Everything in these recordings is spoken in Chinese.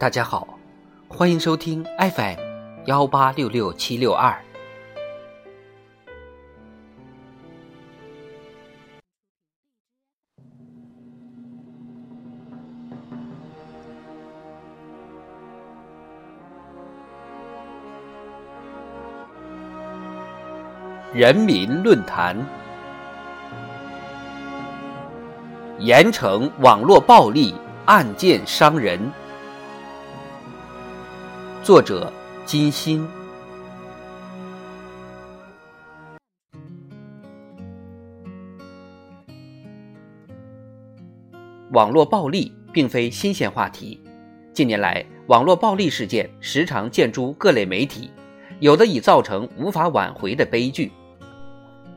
大家好，欢迎收听 FM 幺八六六七六二。人民论坛：盐城网络暴力案件伤人。作者：金鑫。网络暴力并非新鲜话题，近年来，网络暴力事件时常见诸各类媒体，有的已造成无法挽回的悲剧。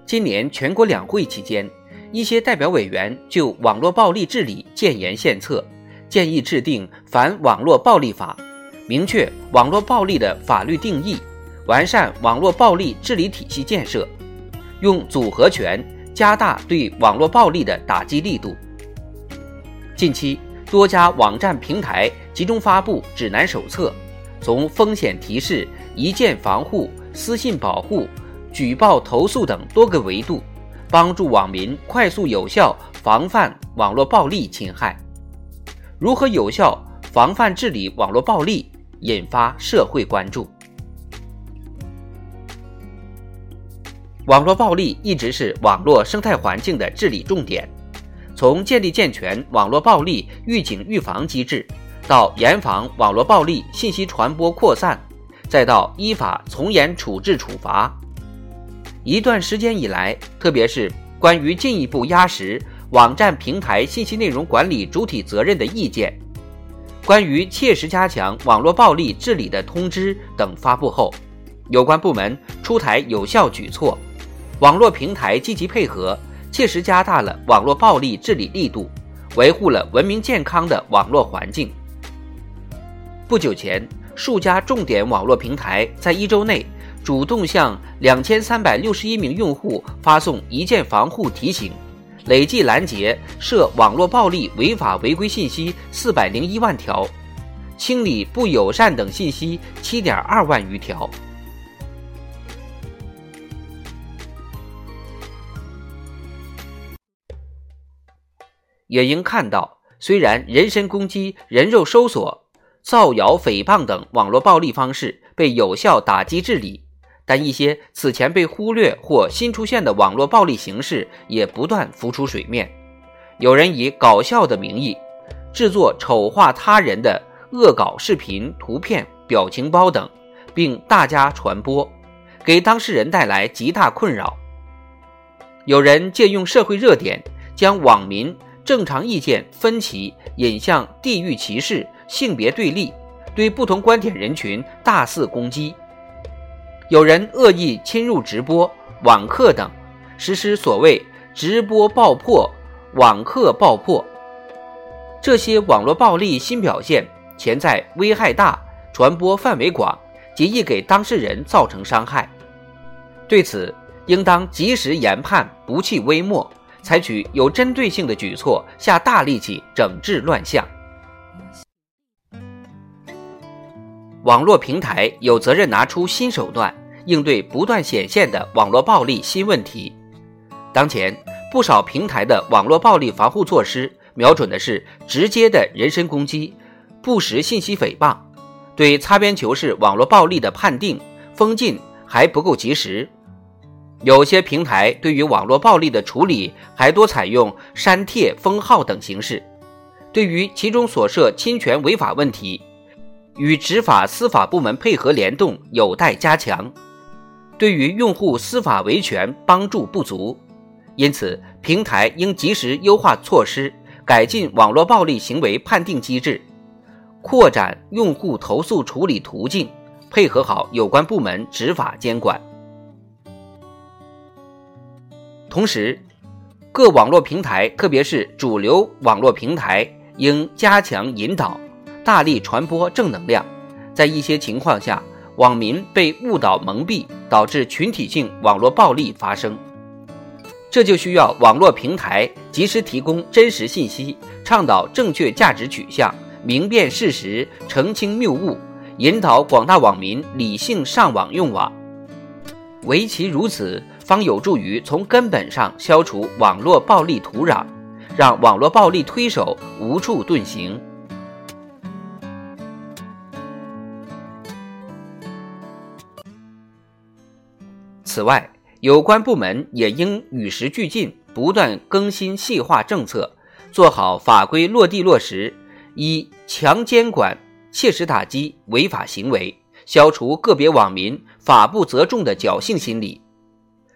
今年全国两会期间，一些代表委员就网络暴力治理建言献策，建议制定反网络暴力法。明确网络暴力的法律定义，完善网络暴力治理体系建设，用组合拳加大对网络暴力的打击力度。近期，多家网站平台集中发布指南手册，从风险提示、一键防护、私信保护、举报投诉等多个维度，帮助网民快速有效防范网络暴力侵害。如何有效防范治理网络暴力？引发社会关注。网络暴力一直是网络生态环境的治理重点。从建立健全网络暴力预警预防机制，到严防网络暴力信息传播扩散，再到依法从严处置处罚，一段时间以来，特别是关于进一步压实网站平台信息内容管理主体责任的意见。关于切实加强网络暴力治理的通知等发布后，有关部门出台有效举措，网络平台积极配合，切实加大了网络暴力治理力度，维护了文明健康的网络环境。不久前，数家重点网络平台在一周内主动向两千三百六十一名用户发送一键防护提醒。累计拦截涉网络暴力违法违规信息四百零一万条，清理不友善等信息七点二万余条。也应看到，虽然人身攻击、人肉搜索、造谣诽谤等网络暴力方式被有效打击治理。但一些此前被忽略或新出现的网络暴力形式也不断浮出水面。有人以搞笑的名义，制作丑化他人的恶搞视频、图片、表情包等，并大加传播，给当事人带来极大困扰。有人借用社会热点，将网民正常意见分歧引向地域歧视、性别对立，对不同观点人群大肆攻击。有人恶意侵入直播、网课等，实施所谓“直播爆破、网课爆破”。这些网络暴力新表现，潜在危害大、传播范围广，极易给当事人造成伤害。对此，应当及时研判，不弃微末，采取有针对性的举措，下大力气整治乱象。网络平台有责任拿出新手段。应对不断显现的网络暴力新问题，当前不少平台的网络暴力防护措施瞄准的是直接的人身攻击、不实信息诽谤，对擦边球式网络暴力的判定封禁还不够及时。有些平台对于网络暴力的处理还多采用删帖、封号等形式，对于其中所涉侵权违法问题，与执法司法部门配合联动有待加强。对于用户司法维权帮助不足，因此平台应及时优化措施，改进网络暴力行为判定机制，扩展用户投诉处理途径，配合好有关部门执法监管。同时，各网络平台，特别是主流网络平台，应加强引导，大力传播正能量，在一些情况下。网民被误导蒙蔽，导致群体性网络暴力发生，这就需要网络平台及时提供真实信息，倡导正确价值取向，明辨事实，澄清谬误，引导广大网民理性上网用网。唯其如此，方有助于从根本上消除网络暴力土壤，让网络暴力推手无处遁形。此外，有关部门也应与时俱进，不断更新细化政策，做好法规落地落实，以强监管切实打击违法行为，消除个别网民法不责众的侥幸心理。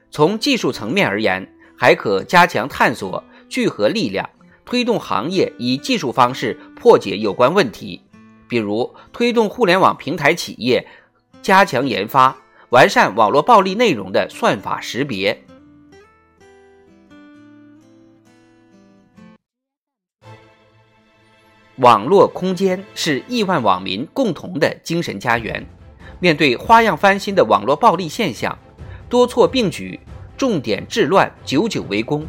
从技术层面而言，还可加强探索，聚合力量，推动行业以技术方式破解有关问题，比如推动互联网平台企业加强研发。完善网络暴力内容的算法识别。网络空间是亿万网民共同的精神家园。面对花样翻新的网络暴力现象，多措并举，重点治乱，久久为功，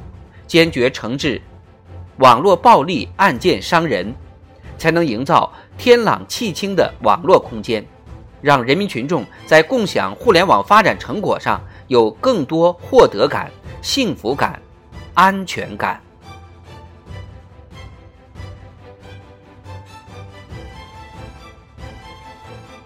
坚决惩治网络暴力案件伤人，才能营造天朗气清的网络空间。让人民群众在共享互联网发展成果上有更多获得感、幸福感、安全感。